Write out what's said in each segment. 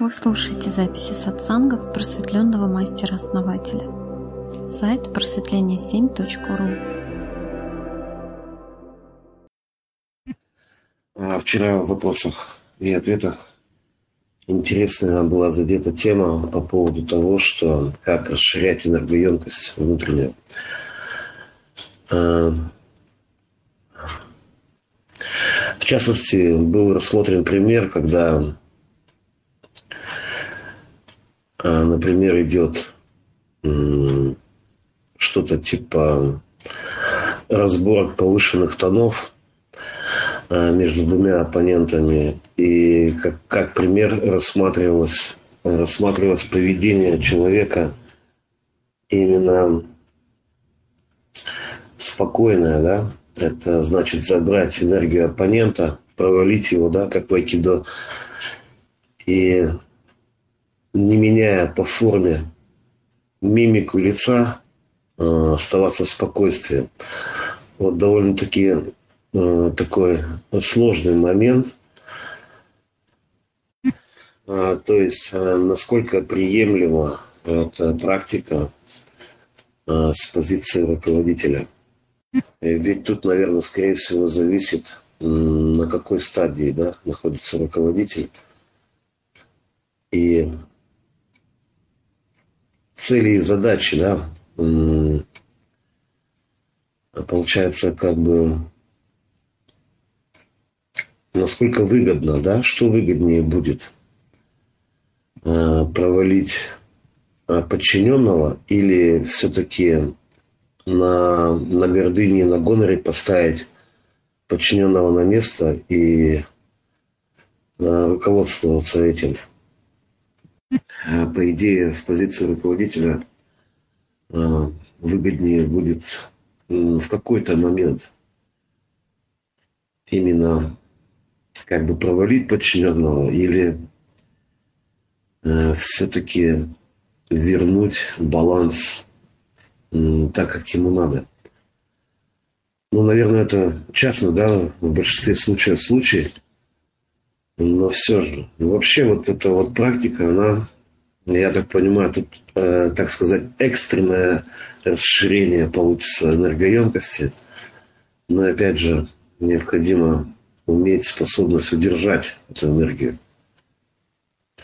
Вы слушаете записи сатсангов просветленного мастера-основателя. Сайт просветление7.ру а Вчера в вопросах и ответах интересная была задета тема по поводу того, что как расширять энергоемкость внутреннюю. А, в частности, был рассмотрен пример, когда например, идет что-то типа разборок повышенных тонов а, между двумя оппонентами. И как, как пример рассматривалось, рассматривалось поведение человека именно спокойное, да, это значит забрать энергию оппонента, провалить его, да, как в айкидо, и не меняя по форме мимику лица, э, оставаться в спокойствии. Вот довольно-таки э, такой сложный момент. А, то есть, э, насколько приемлема эта практика с позиции руководителя. Ведь тут, наверное, скорее всего, зависит, на какой стадии да, находится руководитель. И цели и задачи, да, получается, как бы, насколько выгодно, да, что выгоднее будет, а, провалить а, подчиненного или все-таки на, на гордыне, на гоноре поставить подчиненного на место и а, руководствоваться этим – а, по идее, в позиции руководителя а, выгоднее будет в какой-то момент именно как бы провалить подчиненного или э, все-таки вернуть баланс так, как ему надо. Ну, наверное, это частно, да, в большинстве случаев случай – но все же, вообще вот эта вот практика, она, я так понимаю, тут, э, так сказать, экстренное расширение получится энергоемкости. Но опять же, необходимо уметь способность удержать эту энергию.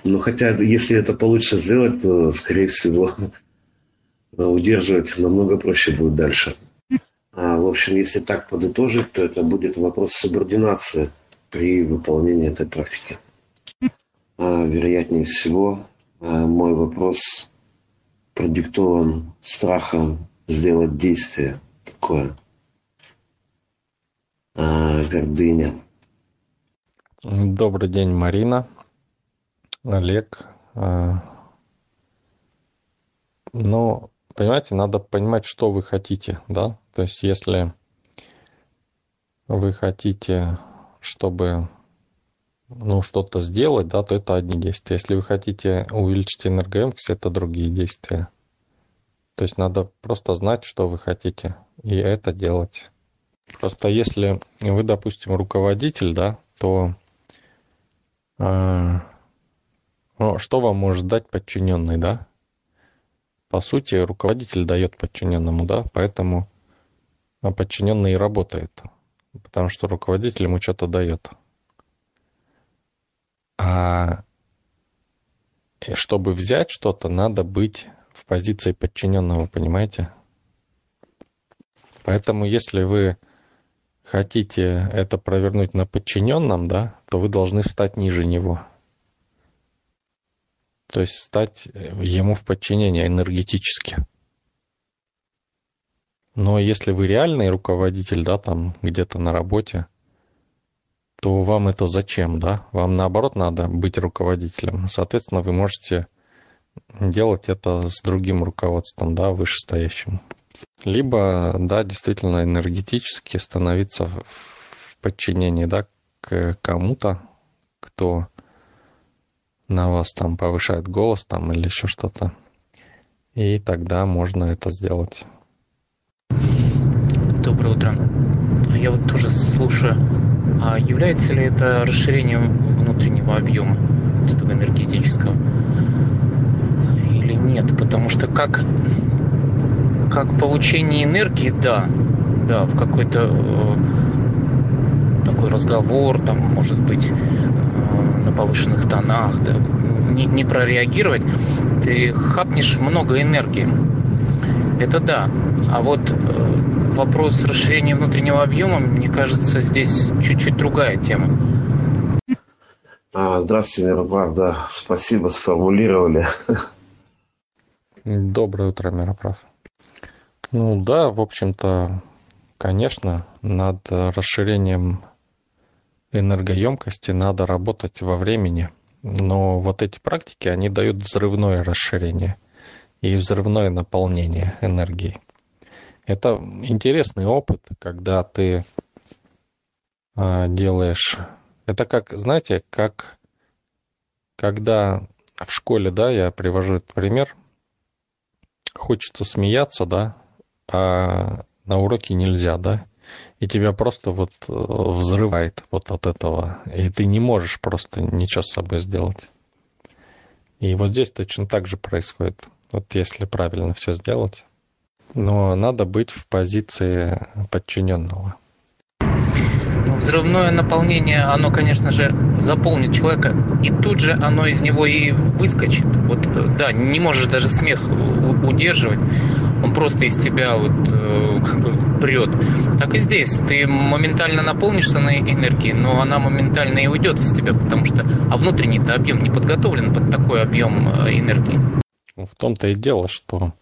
Но хотя, если это получится сделать, то, скорее всего, удерживать намного проще будет дальше. А, в общем, если так подытожить, то это будет вопрос субординации – при выполнении этой практики. А, вероятнее всего, а, мой вопрос продиктован страхом сделать действие такое. А, гордыня. Добрый день, Марина, Олег. Ну, понимаете, надо понимать, что вы хотите, да? То есть, если вы хотите чтобы ну, что-то сделать, да, то это одни действия. Если вы хотите увеличить энергоемкость, это другие действия. То есть надо просто знать, что вы хотите, и это делать. Просто если вы, допустим, руководитель, да, то э, ну, что вам может дать подчиненный, да? По сути, руководитель дает подчиненному, да, поэтому подчиненный и работает потому что руководитель ему что-то дает. А чтобы взять что-то, надо быть в позиции подчиненного, понимаете? Поэтому если вы хотите это провернуть на подчиненном, да, то вы должны встать ниже него. То есть стать ему в подчинение энергетически. Но если вы реальный руководитель, да, там где-то на работе, то вам это зачем, да? Вам наоборот надо быть руководителем. Соответственно, вы можете делать это с другим руководством, да, вышестоящим. Либо, да, действительно энергетически становиться в подчинении, да, к кому-то, кто на вас там повышает голос там или еще что-то. И тогда можно это сделать. Доброе утро. Я вот тоже слушаю, а является ли это расширением внутреннего объема этого энергетического? что как, как получение энергии, да, да, в какой-то э, такой разговор, там, может быть, э, на повышенных тонах, да, не, не прореагировать, ты хапнешь много энергии. Это да. А вот э, вопрос расширения внутреннего объема, мне кажется, здесь чуть-чуть другая тема. А, здравствуйте, Мироправ, да, спасибо, сформулировали. Доброе утро, Мироправ. Ну да, в общем-то, конечно, над расширением энергоемкости надо работать во времени. Но вот эти практики, они дают взрывное расширение и взрывное наполнение энергии. Это интересный опыт, когда ты а, делаешь... Это как, знаете, как когда в школе, да, я привожу этот пример, хочется смеяться, да, а на уроке нельзя, да, и тебя просто вот э, взрывает вот от этого, и ты не можешь просто ничего с собой сделать. И вот здесь точно так же происходит, вот если правильно все сделать. Но надо быть в позиции подчиненного. Ну, взрывное наполнение, оно, конечно же, заполнит человека, и тут же оно из него и выскочит. Вот, э, да, не можешь даже смех удерживать, он просто из тебя вот э, как бы прет. Так и здесь, ты моментально наполнишься на энергии, но она моментально и уйдет из тебя, потому что, а внутренний-то объем не подготовлен под такой объем э, энергии. В том-то и дело, что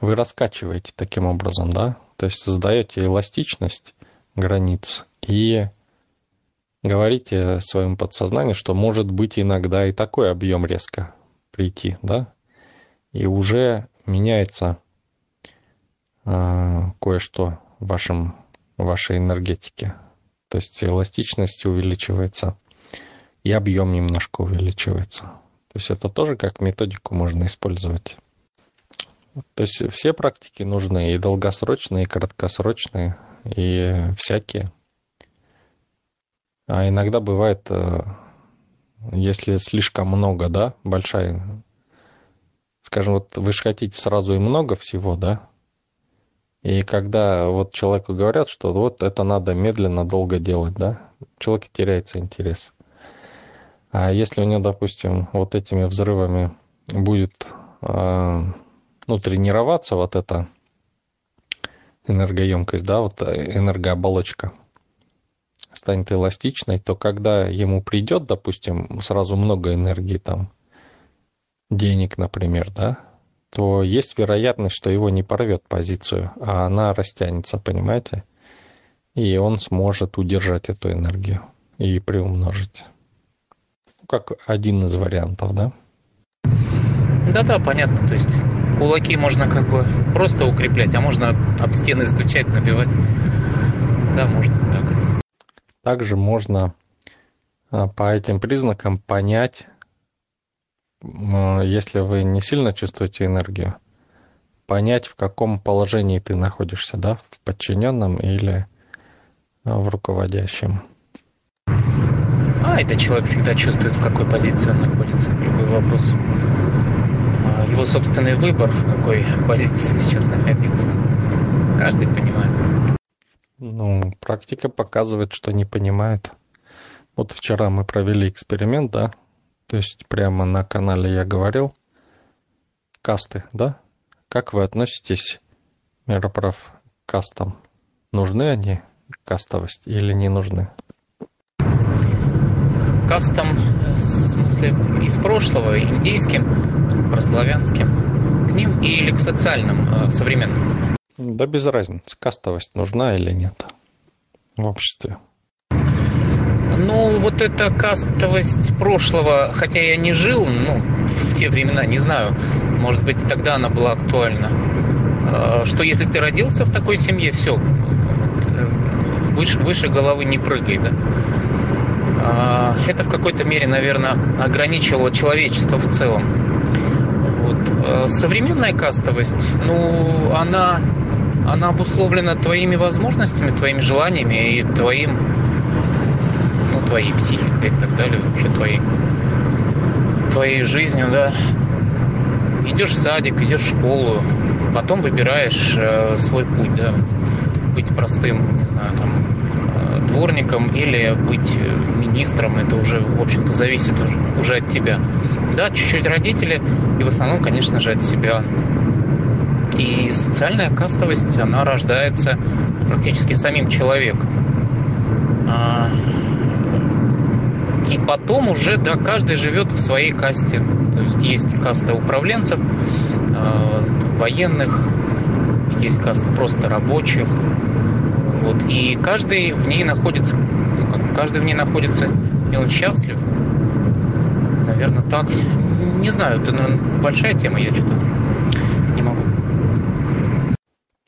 вы раскачиваете таким образом, да? То есть создаете эластичность границ и говорите своему подсознанию, что может быть иногда и такой объем резко прийти, да? И уже меняется э, кое-что в вашем, в вашей энергетике. То есть эластичность увеличивается и объем немножко увеличивается. То есть это тоже как методику можно использовать. То есть все практики нужны, и долгосрочные, и краткосрочные, и всякие. А иногда бывает, э, если слишком много, да, большая, скажем, вот вы же хотите сразу и много всего, да, и когда вот человеку говорят, что вот это надо медленно, долго делать, да, человек теряется интерес. А если у него, допустим, вот этими взрывами будет э, ну, тренироваться вот эта энергоемкость, да, вот энергооболочка станет эластичной, то когда ему придет, допустим, сразу много энергии там, денег, например, да, то есть вероятность, что его не порвет позицию, а она растянется, понимаете? И он сможет удержать эту энергию и приумножить. Ну, как один из вариантов, да? Да-да, понятно. То есть кулаки можно как бы просто укреплять, а можно об стены стучать, набивать. Да, можно так. Также можно а, по этим признакам понять, если вы не сильно чувствуете энергию, понять, в каком положении ты находишься, да, в подчиненном или а, в руководящем. А, это человек всегда чувствует, в какой позиции он находится. Другой вопрос его собственный выбор, в какой позиции сейчас находиться. Каждый понимает. Ну, практика показывает, что не понимает. Вот вчера мы провели эксперимент, да, то есть прямо на канале я говорил, касты, да? Как вы относитесь, мироправ, к кастам? Нужны они, кастовость, или не нужны? Кастам, в смысле, из прошлого, индийским, прославянским, к ним или к социальным, э, современным? Да без разницы, кастовость нужна или нет в обществе. Ну, вот эта кастовость прошлого, хотя я не жил, ну, в те времена, не знаю, может быть, тогда она была актуальна. Э, что если ты родился в такой семье, все, э, выше, выше головы не прыгай, да? Это в какой-то мере, наверное, ограничивало человечество в целом. Э, современная кастовость, ну, она, она обусловлена твоими возможностями, твоими желаниями и твоим, ну, твоей психикой и так далее, вообще твоей, твоей жизнью, да. Идешь в садик, идешь в школу, потом выбираешь э, свой путь, да, быть простым, не знаю, там, э, дворником или быть э, министром, это уже, в общем-то, зависит уже, уже от тебя. Да, чуть-чуть родители, и в основном, конечно же, от себя. И социальная кастовость, она рождается практически самим человеком. А, и потом уже, да, каждый живет в своей касте. То есть есть каста управленцев, э, военных, есть каста просто рабочих. Вот. И каждый в ней находится, ну, как, каждый в ней находится, и он счастлив. Наверное, так. Не знаю, это наверное, большая тема, я что-то не могу.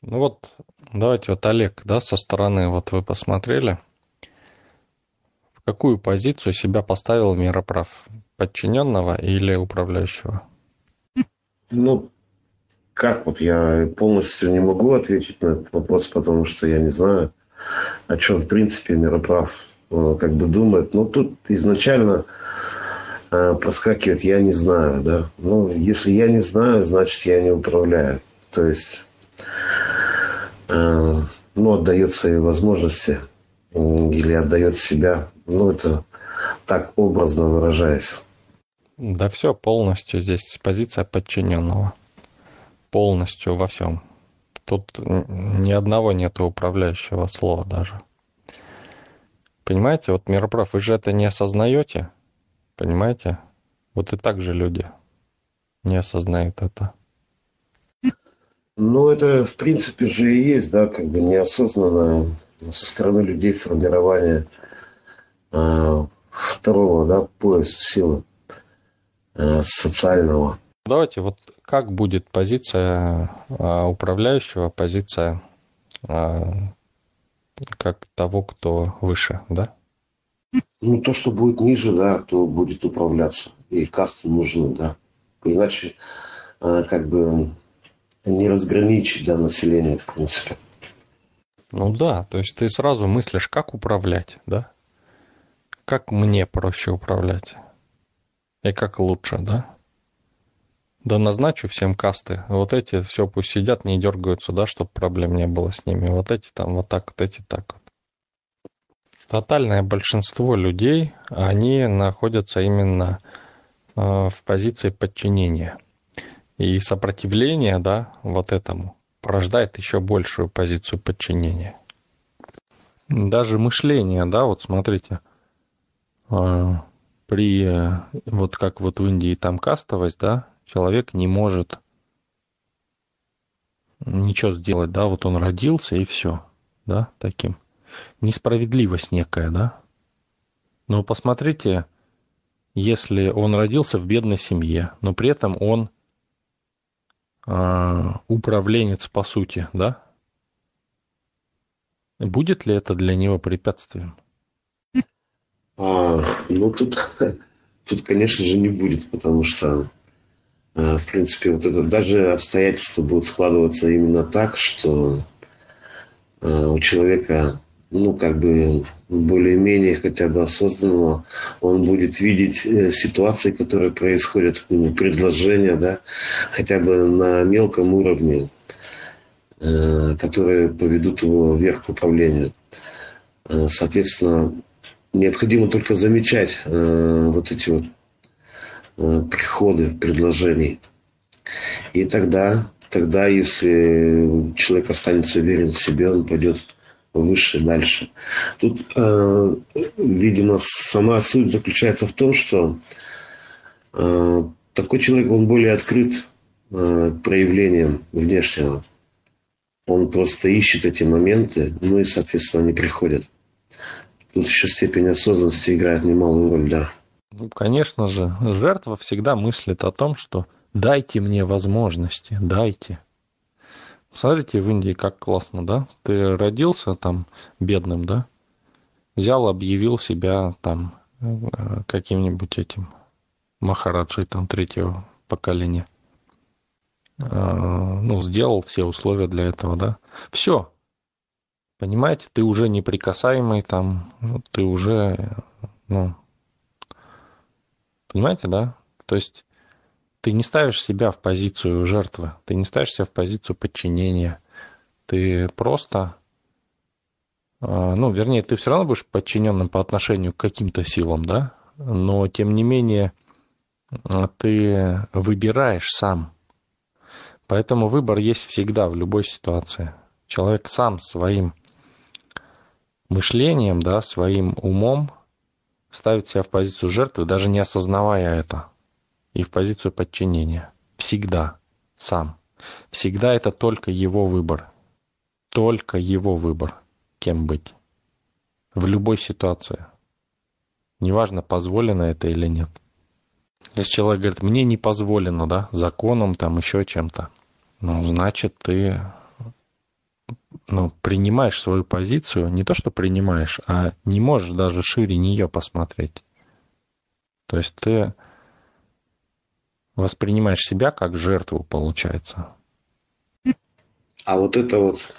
Ну вот, давайте вот Олег, да, со стороны вот вы посмотрели – в какую позицию себя поставил Мироправ? Подчиненного или управляющего? Ну, как вот я полностью не могу ответить на этот вопрос, потому что я не знаю, о чем в принципе Мироправ э, как бы думает. Но тут изначально э, проскакивает «я не знаю». Да? Ну, если я не знаю, значит я не управляю. То есть э, ну, отдает свои возможности или отдает себя. Ну, это так образно выражаясь. Да все, полностью здесь позиция подчиненного. Полностью во всем. Тут ни одного нету управляющего слова даже. Понимаете, вот Мироправ, вы же это не осознаете, понимаете? Вот и так же люди не осознают это. Ну, это в принципе же и есть, да, как бы неосознанное со стороны людей формирования э, второго да, пояса силы э, социального. Давайте вот как будет позиция э, управляющего, позиция э, как того, кто выше, да? Ну, то, что будет ниже, да, то будет управляться. И касты нужны, да. Иначе, э, как бы, не разграничить, да, население, в принципе. Ну да, то есть ты сразу мыслишь, как управлять, да? Как мне проще управлять? И как лучше, да? Да назначу всем касты. Вот эти все пусть сидят, не дергаются, да, чтобы проблем не было с ними. Вот эти там вот так, вот эти так. Тотальное большинство людей, они находятся именно э, в позиции подчинения. И сопротивление, да, вот этому – порождает еще большую позицию подчинения. Даже мышление, да, вот смотрите, а, при, вот как вот в Индии там кастовость, да, человек не может ничего сделать, да, вот он родился и все, да, таким. Несправедливость некая, да. Но посмотрите, если он родился в бедной семье, но при этом он а, управленец по сути, да? Будет ли это для него препятствием? А, ну, тут, тут, конечно же, не будет, потому что, в принципе, вот это даже обстоятельства будут складываться именно так, что а, у человека ну, как бы более-менее хотя бы осознанного, он будет видеть э, ситуации, которые происходят, ну, предложения, да, хотя бы на мелком уровне, э, которые поведут его вверх к управлению. Э, соответственно, необходимо только замечать вот эти вот приходы предложений. И тогда, тогда, если человек останется верен себе, он пойдет выше, дальше. Тут, э, видимо, сама суть заключается в том, что э, такой человек, он более открыт э, к проявлениям внешнего. Он просто ищет эти моменты, ну и, соответственно, они приходят. Тут еще степень осознанности играет немалую роль, да. Ну, конечно же, жертва всегда мыслит о том, что дайте мне возможности, дайте. Смотрите, в Индии как классно, да? Ты родился там бедным, да? Взял, объявил себя там э, каким-нибудь этим Махараджей там третьего поколения. Э, ну, сделал все условия для этого, да? Все. Понимаете, ты уже неприкасаемый там, ты уже, ну, понимаете, да? То есть ты не ставишь себя в позицию жертвы, ты не ставишь себя в позицию подчинения. Ты просто, а, ну, вернее, ты все равно будешь подчиненным по отношению к каким-то силам, да, но тем не менее а, ты выбираешь сам. Поэтому выбор есть всегда, в любой ситуации. Человек сам своим мышлением, да, своим умом ставит себя в позицию жертвы, даже не осознавая это, и в позицию подчинения. Всегда. Сам. Всегда это только его выбор. Только его выбор, кем быть. В любой ситуации. Неважно, позволено это или нет. Если человек говорит, мне не позволено, да, законом, там, еще чем-то, ну, значит, ты ну, принимаешь свою позицию, не то, что принимаешь, а не можешь даже шире нее посмотреть. То есть ты воспринимаешь себя как жертву, получается. А вот это вот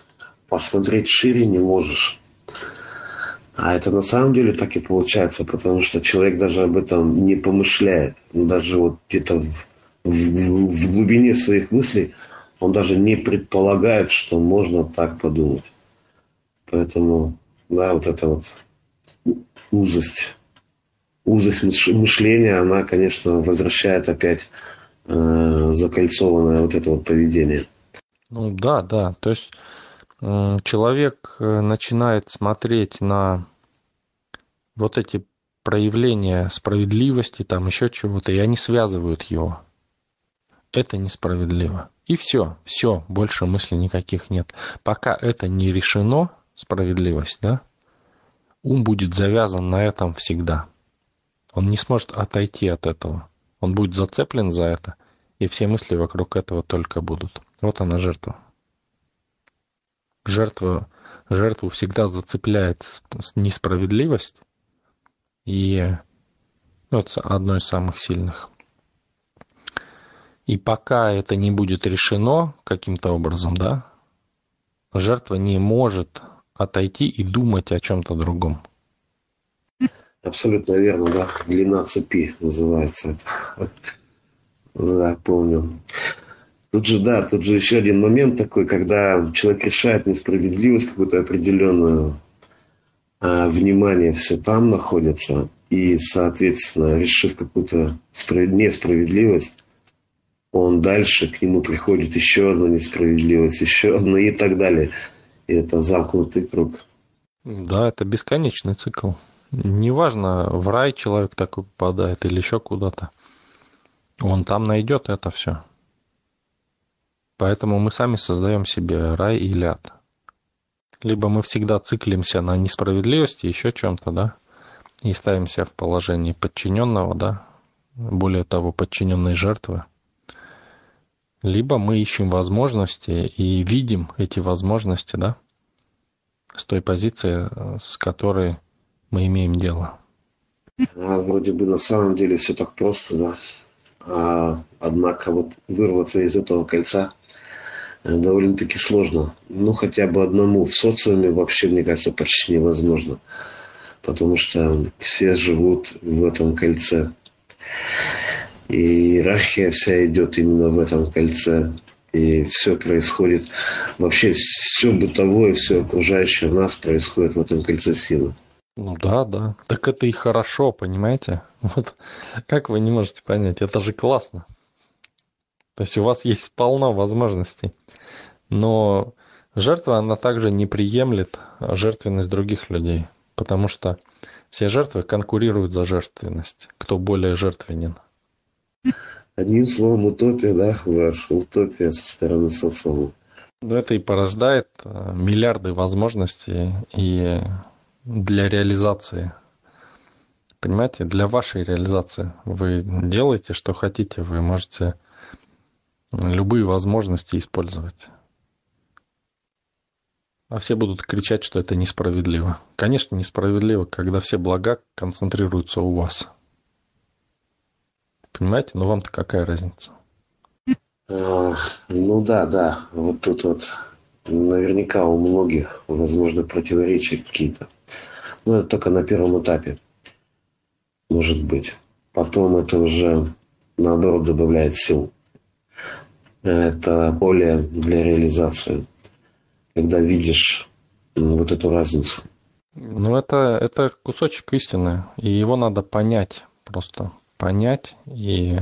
посмотреть шире не можешь. А это на самом деле так и получается, потому что человек даже об этом не помышляет. Даже вот где-то в, в, в глубине своих мыслей он даже не предполагает, что можно так подумать. Поэтому, да, вот эта вот узость, узость мышления, она, конечно, возвращает опять э, закольцованное вот это вот поведение. Ну да, да. То есть человек э, начинает смотреть на вот эти проявления справедливости, там еще чего-то, и они связывают его. Это несправедливо. И все, все, больше мыслей никаких нет. Пока это не решено, справедливость, да, ум будет завязан на этом всегда. Он не сможет отойти от этого. Он будет зацеплен за это, и все мысли вокруг этого только будут. Вот она жертва жертва, жертву всегда зацепляет несправедливость, и ну, это одно из самых сильных. И пока это не будет решено каким-то образом, да, жертва не может отойти и думать о чем-то другом. Абсолютно верно, да. Длина цепи называется это. Да, помню. Тут же, да, тут же еще один момент такой, когда человек решает несправедливость какую-то определенную, а внимание все там находится, и, соответственно, решив какую-то несправедливость, он дальше к нему приходит еще одна несправедливость, еще одна и так далее. И это замкнутый круг. Да, это бесконечный цикл. Неважно, в рай человек такой попадает или еще куда-то. Он там найдет это все. Поэтому мы сами создаем себе рай или ад. Либо мы всегда циклимся на несправедливости, еще чем-то, да, и ставимся в положении подчиненного, да, более того, подчиненной жертвы. Либо мы ищем возможности и видим эти возможности, да, с той позиции, с которой мы имеем дело. А вроде бы на самом деле все так просто, да. А, однако вот вырваться из этого кольца Э, довольно-таки сложно. Ну, хотя бы одному в социуме вообще, мне кажется, почти невозможно. Потому что все живут в этом кольце. И иерархия вся идет именно в этом кольце. И все происходит, вообще все бытовое, все окружающее нас происходит в этом кольце силы. Ну да, да. Так это и хорошо, понимаете? Вот как вы не можете понять, это же классно. То есть у вас есть полно возможностей. Но жертва, она также не приемлет жертвенность других людей, потому что все жертвы конкурируют за жертвенность. Кто более жертвенен. Одним словом, утопия, да, у вас утопия со стороны социума. Но это и порождает э, миллиарды возможностей и для реализации. Понимаете, для вашей реализации. Вы делаете, что хотите, вы можете любые возможности использовать а все будут кричать, что это несправедливо. Конечно, несправедливо, когда все блага концентрируются у вас. Понимаете? Но вам-то какая разница? Ну да, да. Вот тут вот наверняка у многих, возможно, противоречия какие-то. Но это только на первом этапе. Может быть. Потом это уже наоборот добавляет сил. Это поле для реализации, когда видишь вот эту разницу. Ну, это, это кусочек истины, и его надо понять, просто понять, и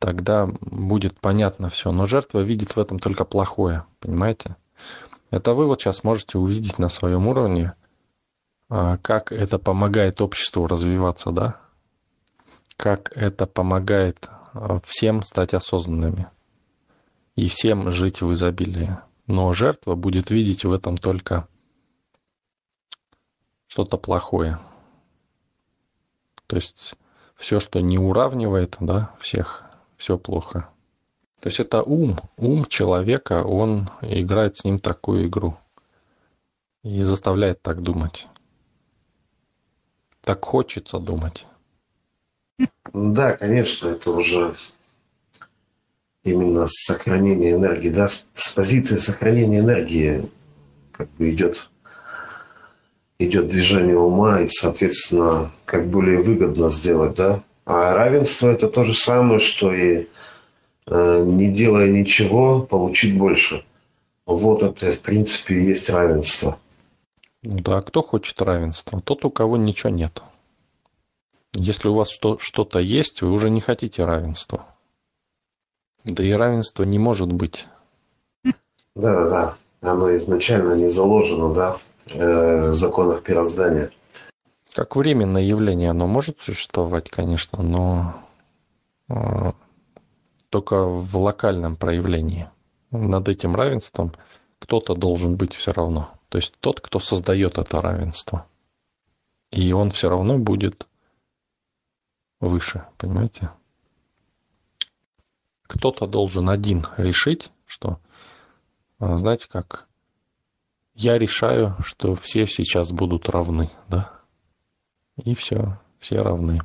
тогда будет понятно все. Но жертва видит в этом только плохое, понимаете? Это вы вот сейчас можете увидеть на своем уровне, а, как это помогает обществу развиваться, да? Как это помогает а, всем стать осознанными и всем жить в изобилии. Но жертва будет видеть в этом только что-то плохое. То есть все, что не уравнивает, да, всех, все плохо. То есть это ум, ум человека, он играет с ним такую игру и заставляет так думать. Так хочется думать. Да, конечно, это уже именно сохранение энергии, да, с, позиции сохранения энергии как бы идет идет движение ума и, соответственно, как более выгодно сделать, да. А равенство это то же самое, что и э, не делая ничего, получить больше. Вот это, в принципе, и есть равенство. Да, кто хочет равенства? Тот, у кого ничего нет. Если у вас что- что-то есть, вы уже не хотите равенства. Да и равенства не может быть. Да, да, оно изначально не заложено, да, э, законах мироздания. Как временное явление оно может существовать, конечно, но э, только в локальном проявлении. Над этим равенством кто-то должен быть все равно. То есть тот, кто создает это равенство. И он все равно будет выше, понимаете? Кто-то должен один решить, что, э, знаете, как я решаю, что все сейчас будут равны, да? И все, все равны.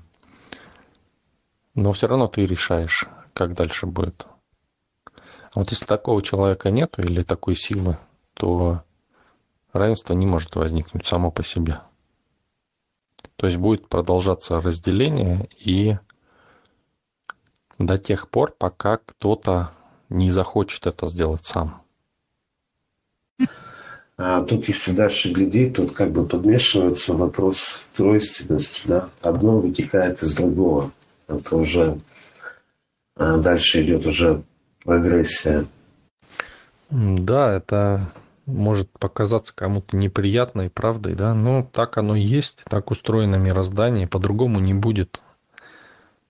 Но все равно ты решаешь, как дальше будет. А вот если такого человека нету или такой силы, то равенство не может возникнуть само по себе. То есть будет продолжаться разделение и до тех пор, пока кто-то не захочет это сделать сам. А тут, если дальше глядеть, тут как бы подмешивается вопрос тройственности, да. Одно вытекает из другого. Это уже а дальше идет уже прогрессия. Да, это может показаться кому-то неприятной правдой, да, но так оно есть, так устроено мироздание, по-другому не будет.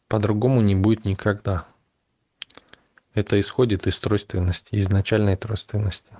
По-другому не будет никогда. Это исходит из тройственности, изначальной тройственности.